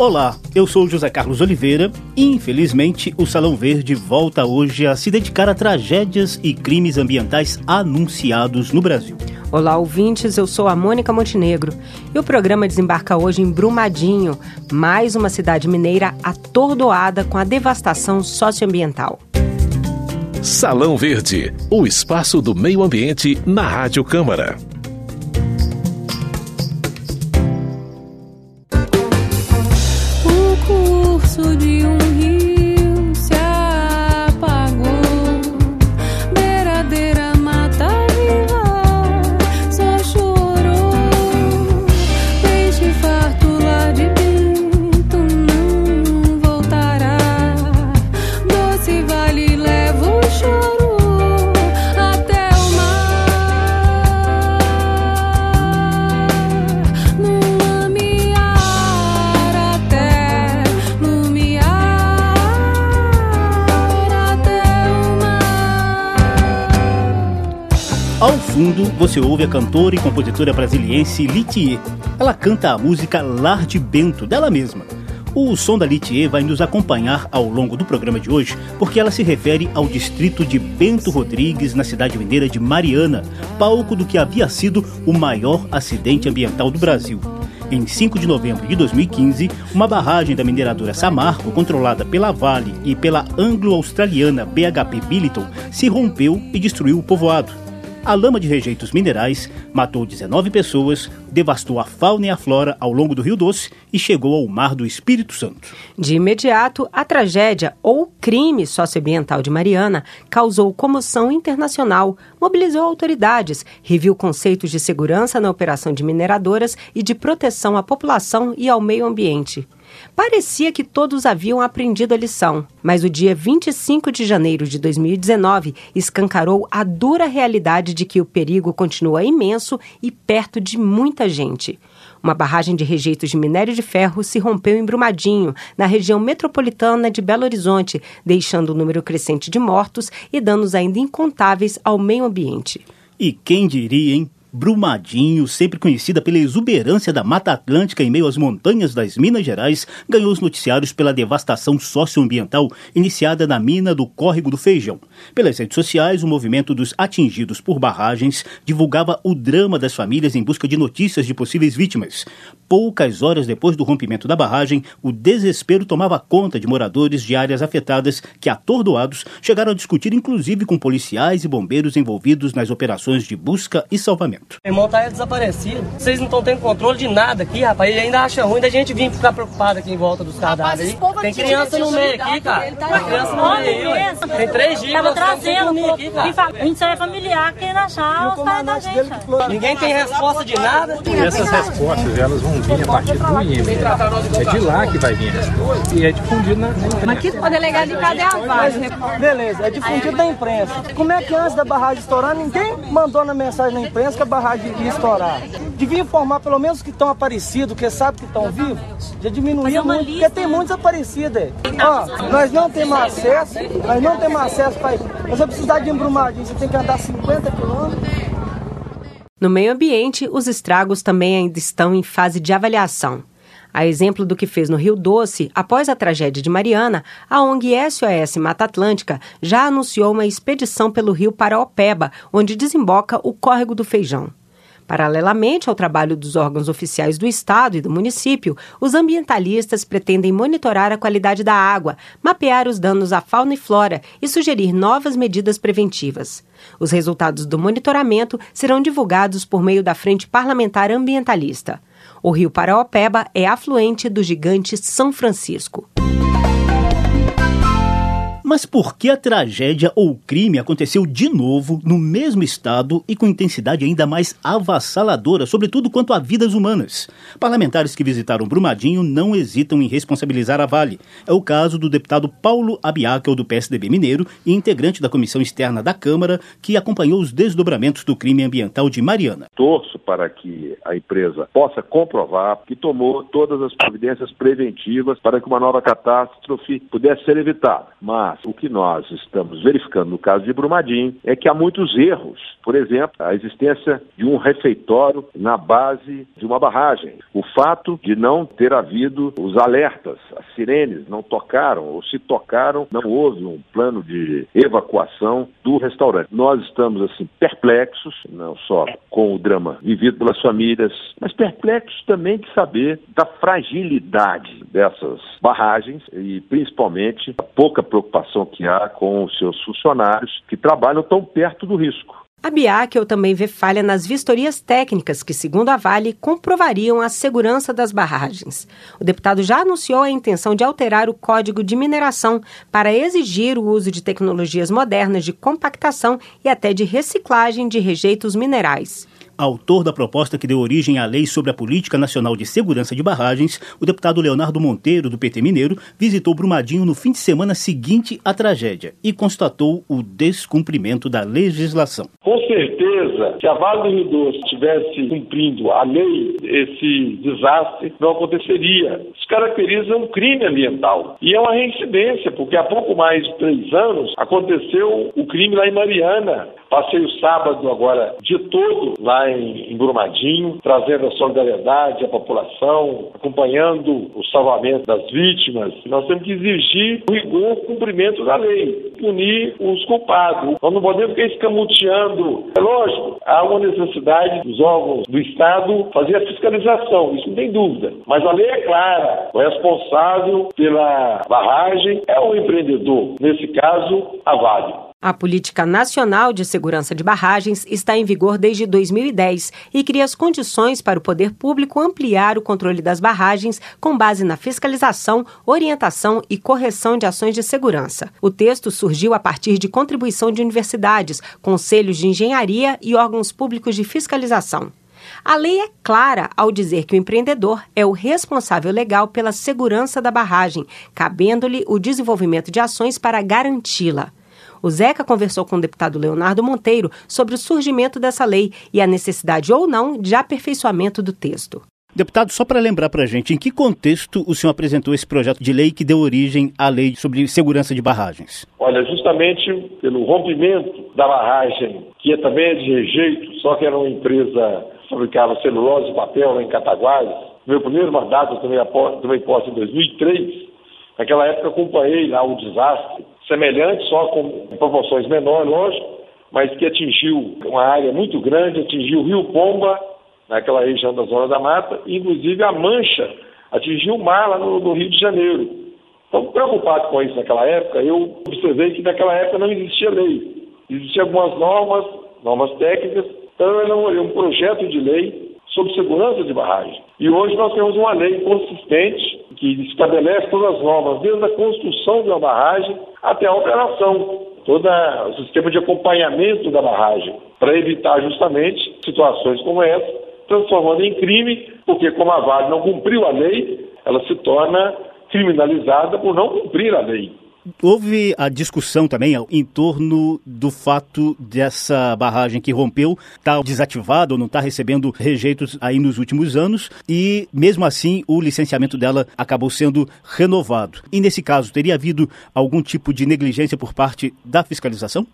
Olá, eu sou José Carlos Oliveira e, infelizmente, o Salão Verde volta hoje a se dedicar a tragédias e crimes ambientais anunciados no Brasil. Olá, ouvintes, eu sou a Mônica Montenegro e o programa desembarca hoje em Brumadinho, mais uma cidade mineira atordoada com a devastação socioambiental. Salão Verde, o espaço do meio ambiente na Rádio Câmara. pedaço de um fundo, você ouve a cantora e compositora brasiliense Litier. Ela canta a música Lar de Bento, dela mesma. O som da Litier vai nos acompanhar ao longo do programa de hoje, porque ela se refere ao distrito de Bento Rodrigues, na cidade mineira de Mariana, palco do que havia sido o maior acidente ambiental do Brasil. Em 5 de novembro de 2015, uma barragem da mineradora Samarco, controlada pela Vale e pela anglo-australiana BHP Billiton, se rompeu e destruiu o povoado. A lama de rejeitos minerais matou 19 pessoas, devastou a fauna e a flora ao longo do Rio Doce e chegou ao mar do Espírito Santo. De imediato, a tragédia ou crime socioambiental de Mariana causou comoção internacional, mobilizou autoridades, reviu conceitos de segurança na operação de mineradoras e de proteção à população e ao meio ambiente. Parecia que todos haviam aprendido a lição, mas o dia 25 de janeiro de 2019 escancarou a dura realidade de que o perigo continua imenso e perto de muita gente. Uma barragem de rejeitos de minério de ferro se rompeu em Brumadinho, na região metropolitana de Belo Horizonte, deixando um número crescente de mortos e danos ainda incontáveis ao meio ambiente. E quem diria, hein? Brumadinho, sempre conhecida pela exuberância da Mata Atlântica em meio às montanhas das Minas Gerais, ganhou os noticiários pela devastação socioambiental iniciada na mina do Córrego do Feijão. Pelas redes sociais, o movimento dos atingidos por barragens divulgava o drama das famílias em busca de notícias de possíveis vítimas. Poucas horas depois do rompimento da barragem, o desespero tomava conta de moradores de áreas afetadas que, atordoados, chegaram a discutir inclusive com policiais e bombeiros envolvidos nas operações de busca e salvamento. Meu irmão tá desaparecido. Vocês não estão tendo controle de nada aqui, rapaz. Ele ainda acha ruim da gente vir ficar preocupado aqui em volta dos cadáveres. Tem criança no meio aqui, cara. Tá Tem criança no meio. Tem três dias. Tava trazendo aqui, cara. A gente só é familiar querendo achar os pais da gente. Ninguém tem resposta de nada. E essas respostas, elas vão vir a partir do INE. É de lá que vai vir a resposta. E é difundido na, imprensa. Mas que o delegado, cadê a vaga? Beleza, é difundido na imprensa. Como é que antes da barragem estourar, ninguém mandou na mensagem na imprensa que a barragem ia estourar. Devia informar pelo menos que estão aparecidos, que sabe que estão vivos. Já diminuía muito, porque tem muitos aparecidos. Ó, nós não temos acesso, nós não temos acesso para Você precisar de embrumadinho, você tem que andar 50 quilômetros. No meio ambiente, os estragos também ainda estão em fase de avaliação. A exemplo do que fez no Rio Doce, após a tragédia de Mariana, a ONG SOS Mata Atlântica já anunciou uma expedição pelo rio Paraopeba, onde desemboca o Córrego do Feijão. Paralelamente ao trabalho dos órgãos oficiais do Estado e do município, os ambientalistas pretendem monitorar a qualidade da água, mapear os danos à fauna e flora e sugerir novas medidas preventivas. Os resultados do monitoramento serão divulgados por meio da Frente Parlamentar Ambientalista. O rio Paraopeba é afluente do gigante São Francisco. Mas por que a tragédia ou crime aconteceu de novo no mesmo estado e com intensidade ainda mais avassaladora, sobretudo quanto a vidas humanas? Parlamentares que visitaram Brumadinho não hesitam em responsabilizar a Vale. É o caso do deputado Paulo Abiakel, do PSDB Mineiro e integrante da comissão externa da Câmara, que acompanhou os desdobramentos do crime ambiental de Mariana. Torço para que a empresa possa comprovar que tomou todas as providências preventivas para que uma nova catástrofe pudesse ser evitada. Mas o que nós estamos verificando no caso de Brumadinho é que há muitos erros. Por exemplo, a existência de um refeitório na base de uma barragem. O fato de não ter havido os alertas, as sirenes não tocaram, ou se tocaram, não houve um plano de evacuação do restaurante. Nós estamos, assim, perplexos, não só com o drama vivido pelas famílias, mas perplexos também de saber da fragilidade dessas barragens e principalmente a pouca preocupação que há com os seus funcionários que trabalham tão perto do risco. A Biakel também vê falha nas vistorias técnicas que, segundo a Vale, comprovariam a segurança das barragens. O deputado já anunciou a intenção de alterar o código de mineração para exigir o uso de tecnologias modernas de compactação e até de reciclagem de rejeitos minerais autor da proposta que deu origem à Lei sobre a Política Nacional de Segurança de Barragens, o deputado Leonardo Monteiro, do PT Mineiro, visitou Brumadinho no fim de semana seguinte à tragédia e constatou o descumprimento da legislação. Com certeza, se a Vale do Rio Doce estivesse cumprindo a lei, esse desastre não aconteceria. Isso caracteriza um crime ambiental. E é uma reincidência, porque há pouco mais de três anos aconteceu o crime lá em Mariana. Passei o sábado agora de todo lá em, em Brumadinho, trazendo a solidariedade à população, acompanhando o salvamento das vítimas. Nós temos que exigir o rigor cumprimento da lei, punir os culpados. Nós não podemos ficar escamoteando. É lógico, há uma necessidade dos órgãos do Estado fazer a fiscalização, isso não tem dúvida. Mas a lei é clara, o responsável pela barragem é o empreendedor, nesse caso, a Vale. A Política Nacional de Segurança de Barragens está em vigor desde 2010 e cria as condições para o poder público ampliar o controle das barragens com base na fiscalização, orientação e correção de ações de segurança. O texto surgiu a partir de contribuição de universidades, conselhos de engenharia e órgãos públicos de fiscalização. A lei é clara ao dizer que o empreendedor é o responsável legal pela segurança da barragem, cabendo-lhe o desenvolvimento de ações para garanti-la. O Zeca conversou com o deputado Leonardo Monteiro sobre o surgimento dessa lei e a necessidade ou não de aperfeiçoamento do texto. Deputado, só para lembrar para a gente, em que contexto o senhor apresentou esse projeto de lei que deu origem à lei sobre segurança de barragens? Olha, justamente pelo rompimento da barragem, que também é de rejeito, só que era uma empresa que fabricava celulose e papel lá em Cataguás. Meu primeiro mandato, eu tomei, tomei posse em 2003. Naquela época acompanhei lá o desastre semelhante, só com proporções menores, lógico, mas que atingiu uma área muito grande, atingiu o Rio Pomba, naquela região da Zona da Mata, e inclusive a Mancha atingiu o mar lá no, no Rio de Janeiro. Então, preocupado com isso naquela época, eu observei que naquela época não existia lei. Existiam algumas normas, normas técnicas, então elaborei um projeto de lei sobre segurança de barragem. E hoje nós temos uma lei consistente que estabelece todas as normas, desde a construção de uma barragem até a operação, todo o sistema de acompanhamento da barragem, para evitar justamente situações como essa, transformando em crime, porque como a Vale não cumpriu a lei, ela se torna criminalizada por não cumprir a lei. Houve a discussão também em torno do fato dessa barragem que rompeu estar tá desativada ou não estar tá recebendo rejeitos aí nos últimos anos e, mesmo assim, o licenciamento dela acabou sendo renovado. E, nesse caso, teria havido algum tipo de negligência por parte da fiscalização?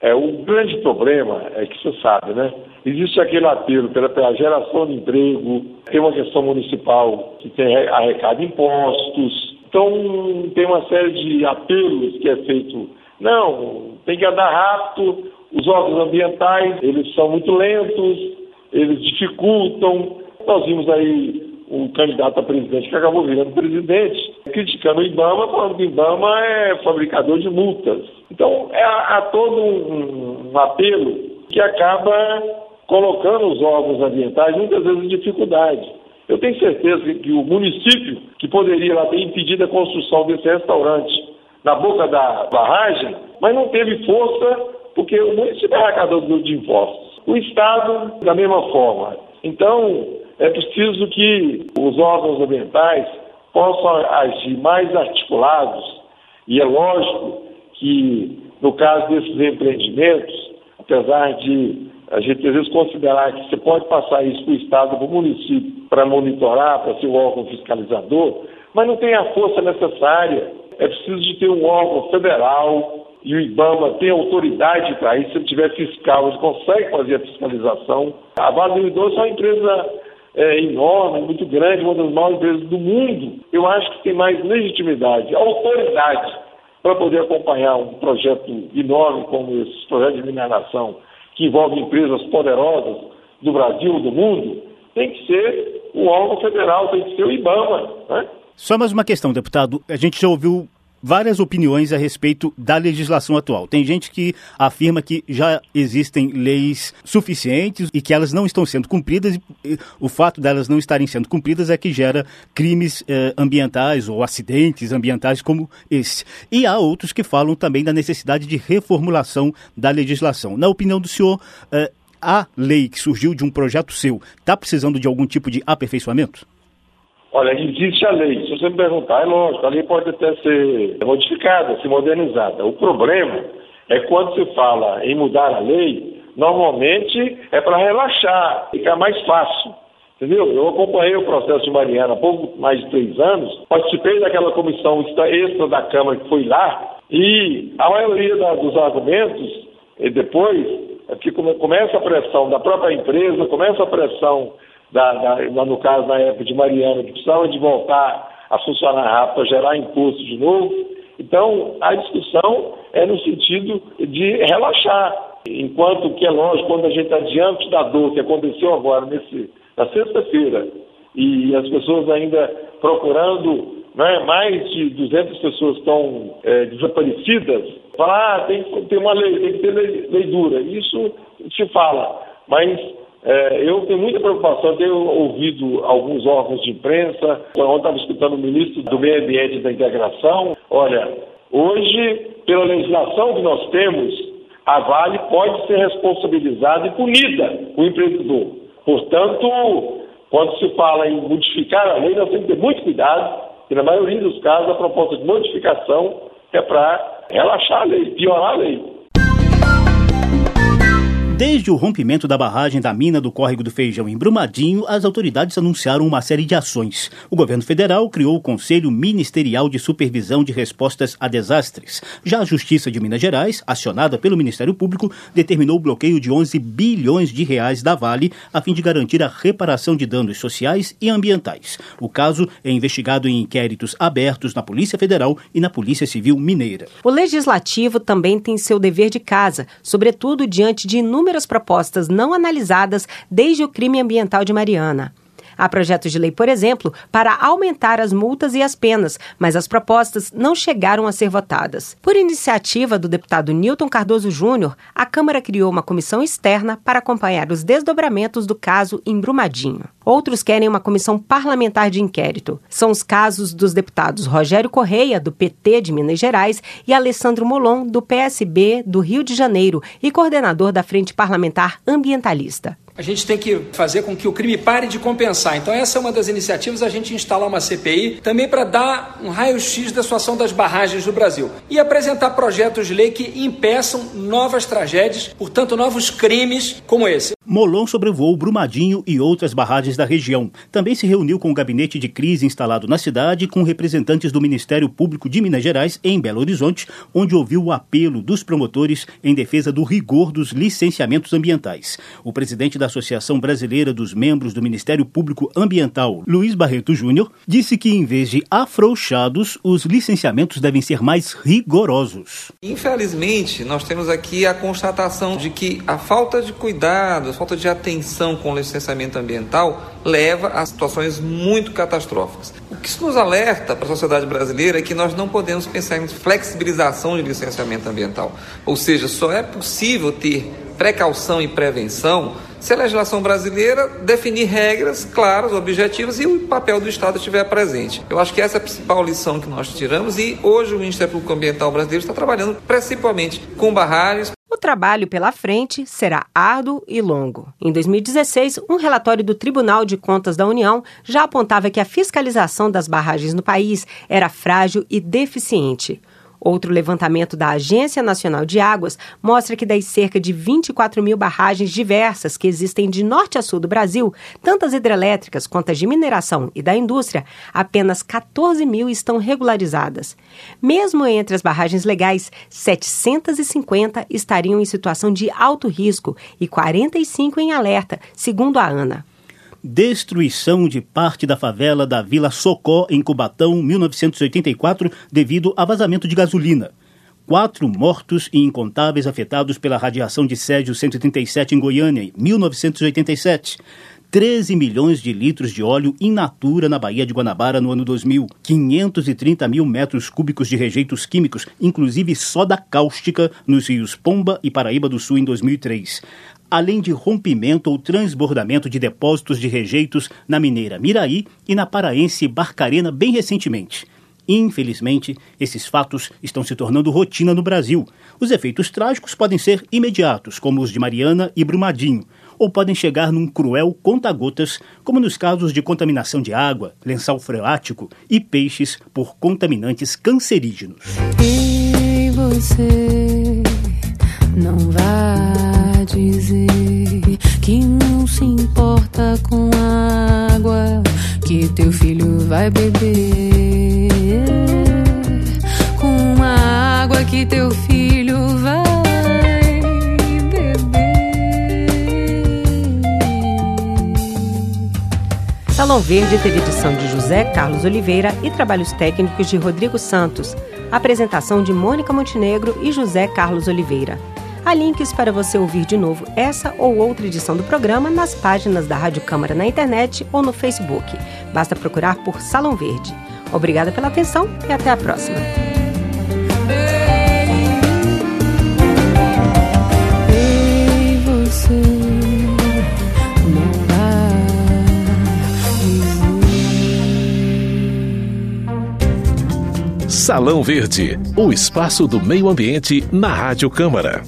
É, o grande problema é que você sabe, né? Existe aquele apelo pela, pela geração de emprego, tem uma questão municipal que tem arrecada impostos, então, tem uma série de apelos que é feito. Não, tem que andar rápido, os órgãos ambientais, eles são muito lentos, eles dificultam. Nós vimos aí um candidato a presidente que acabou virando presidente, criticando o IBAMA, falando que o IBAMA é fabricador de multas. Então, é, há todo um, um apelo que acaba colocando os órgãos ambientais muitas vezes em dificuldade. Eu tenho certeza que o município, que poderia lá ter impedido a construção desse restaurante na boca da barragem, mas não teve força porque o município é arrecadador de impostos. O Estado, da mesma forma. Então, é preciso que os órgãos ambientais possam agir mais articulados, e é lógico que, no caso desses empreendimentos, apesar de a gente às vezes considerar que você pode passar isso para o Estado, para o município, para monitorar, para ser o órgão fiscalizador, mas não tem a força necessária. é preciso de ter um órgão federal e o IBAMA tem autoridade para isso. Se ele tiver fiscal, ele consegue fazer a fiscalização. A Vale do Idoso é uma empresa é, enorme, muito grande, uma das maiores empresas do mundo. Eu acho que tem mais legitimidade, autoridade para poder acompanhar um projeto enorme como esse projeto de mineração, que envolve empresas poderosas do Brasil, do mundo, tem que ser o órgão federal, tem que ser o IBAMA. Né? Só mais uma questão, deputado. A gente já ouviu várias opiniões a respeito da legislação atual. Tem gente que afirma que já existem leis suficientes e que elas não estão sendo cumpridas, e o fato delas não estarem sendo cumpridas é que gera crimes eh, ambientais ou acidentes ambientais como esse. E há outros que falam também da necessidade de reformulação da legislação. Na opinião do senhor, eh, a lei que surgiu de um projeto seu está precisando de algum tipo de aperfeiçoamento? Olha, existe a lei. Se você me perguntar, é lógico, a lei pode até ser modificada, ser modernizada. O problema é quando se fala em mudar a lei, normalmente é para relaxar, ficar mais fácil. Entendeu? Eu acompanhei o processo de Mariana há pouco mais de três anos, participei daquela comissão extra da Câmara que foi lá, e a maioria da, dos argumentos, depois, é que começa a pressão da própria empresa, começa a pressão da, da, no caso na época de Mariana, que precisava de voltar a funcionar rápido para gerar imposto de novo. Então, a discussão é no sentido de relaxar. Enquanto que é lógico, quando a gente está diante da dor que aconteceu agora, nesse, na sexta-feira, e as pessoas ainda procurando, né, mais de 200 pessoas estão é, desaparecidas, falar, ah, tem que ter uma lei, tem que ter lei, lei dura. Isso se fala, mas é, eu tenho muita preocupação, tenho ouvido alguns órgãos de imprensa, quando estava escutando o ministro do Meio Ambiente e da Integração. Olha, hoje, pela legislação que nós temos, a Vale pode ser responsabilizada e punida o empreendedor. Portanto, quando se fala em modificar a lei, nós temos que ter muito cuidado, e na maioria dos casos a proposta de modificação é para relaxar a lei, piorar a lei. Desde o rompimento da barragem da mina do Córrego do Feijão em Brumadinho, as autoridades anunciaram uma série de ações. O governo federal criou o Conselho Ministerial de Supervisão de Respostas a Desastres. Já a Justiça de Minas Gerais, acionada pelo Ministério Público, determinou o bloqueio de 11 bilhões de reais da Vale a fim de garantir a reparação de danos sociais e ambientais. O caso é investigado em inquéritos abertos na Polícia Federal e na Polícia Civil Mineira. O Legislativo também tem seu dever de casa, sobretudo diante de inúmeros inúmeras propostas não analisadas desde o crime ambiental de Mariana. Há projetos de lei, por exemplo, para aumentar as multas e as penas, mas as propostas não chegaram a ser votadas. Por iniciativa do deputado Newton Cardoso Júnior, a Câmara criou uma comissão externa para acompanhar os desdobramentos do caso em Brumadinho. Outros querem uma comissão parlamentar de inquérito. São os casos dos deputados Rogério Correia, do PT de Minas Gerais, e Alessandro Molon, do PSB do Rio de Janeiro e coordenador da Frente Parlamentar Ambientalista. A gente tem que fazer com que o crime pare de compensar. Então, essa é uma das iniciativas, a gente instalar uma CPI também para dar um raio-x da situação das barragens do Brasil e apresentar projetos de lei que impeçam novas tragédias, portanto, novos crimes como esse. Molon sobrevoou Brumadinho e outras barragens da região. Também se reuniu com o gabinete de crise instalado na cidade com representantes do Ministério Público de Minas Gerais em Belo Horizonte, onde ouviu o apelo dos promotores em defesa do rigor dos licenciamentos ambientais. O presidente da Associação Brasileira dos Membros do Ministério Público Ambiental, Luiz Barreto Júnior, disse que em vez de afrouxados, os licenciamentos devem ser mais rigorosos. Infelizmente, nós temos aqui a constatação de que a falta de cuidado, falta de atenção com o licenciamento ambiental leva a situações muito catastróficas. O que isso nos alerta para a sociedade brasileira é que nós não podemos pensar em flexibilização de licenciamento ambiental. Ou seja, só é possível ter precaução e prevenção se a legislação brasileira definir regras claras, objetivas e o papel do Estado estiver presente. Eu acho que essa é a principal lição que nós tiramos e hoje o Ministério Público Ambiental brasileiro está trabalhando principalmente com barragens, trabalho pela frente será árduo e longo. Em 2016, um relatório do Tribunal de Contas da União já apontava que a fiscalização das barragens no país era frágil e deficiente. Outro levantamento da Agência Nacional de Águas mostra que das cerca de 24 mil barragens diversas que existem de norte a sul do Brasil, tanto as hidrelétricas quanto as de mineração e da indústria, apenas 14 mil estão regularizadas. Mesmo entre as barragens legais, 750 estariam em situação de alto risco e 45 em alerta, segundo a ANA destruição de parte da favela da Vila Socó, em Cubatão, 1984, devido a vazamento de gasolina. Quatro mortos e incontáveis afetados pela radiação de Césio 137 em Goiânia, 1987. 13 milhões de litros de óleo in natura na Baía de Guanabara no ano 2000, 530 mil metros cúbicos de rejeitos químicos, inclusive soda cáustica, nos rios Pomba e Paraíba do Sul em 2003 além de rompimento ou transbordamento de depósitos de rejeitos na mineira Miraí e na paraense Barcarena bem recentemente. Infelizmente, esses fatos estão se tornando rotina no Brasil. Os efeitos trágicos podem ser imediatos, como os de Mariana e Brumadinho, ou podem chegar num cruel conta-gotas, como nos casos de contaminação de água, lençol freático e peixes por contaminantes cancerígenos. E você não vai dizer que não se importa com a água que teu filho vai beber, com a água que teu filho vai beber. Salão Verde teve edição de José Carlos Oliveira e trabalhos técnicos de Rodrigo Santos. Apresentação de Mônica Montenegro e José Carlos Oliveira. Há links para você ouvir de novo essa ou outra edição do programa nas páginas da Rádio Câmara na internet ou no Facebook. Basta procurar por Salão Verde. Obrigada pela atenção e até a próxima. Salão Verde, o espaço do meio ambiente na Rádio Câmara.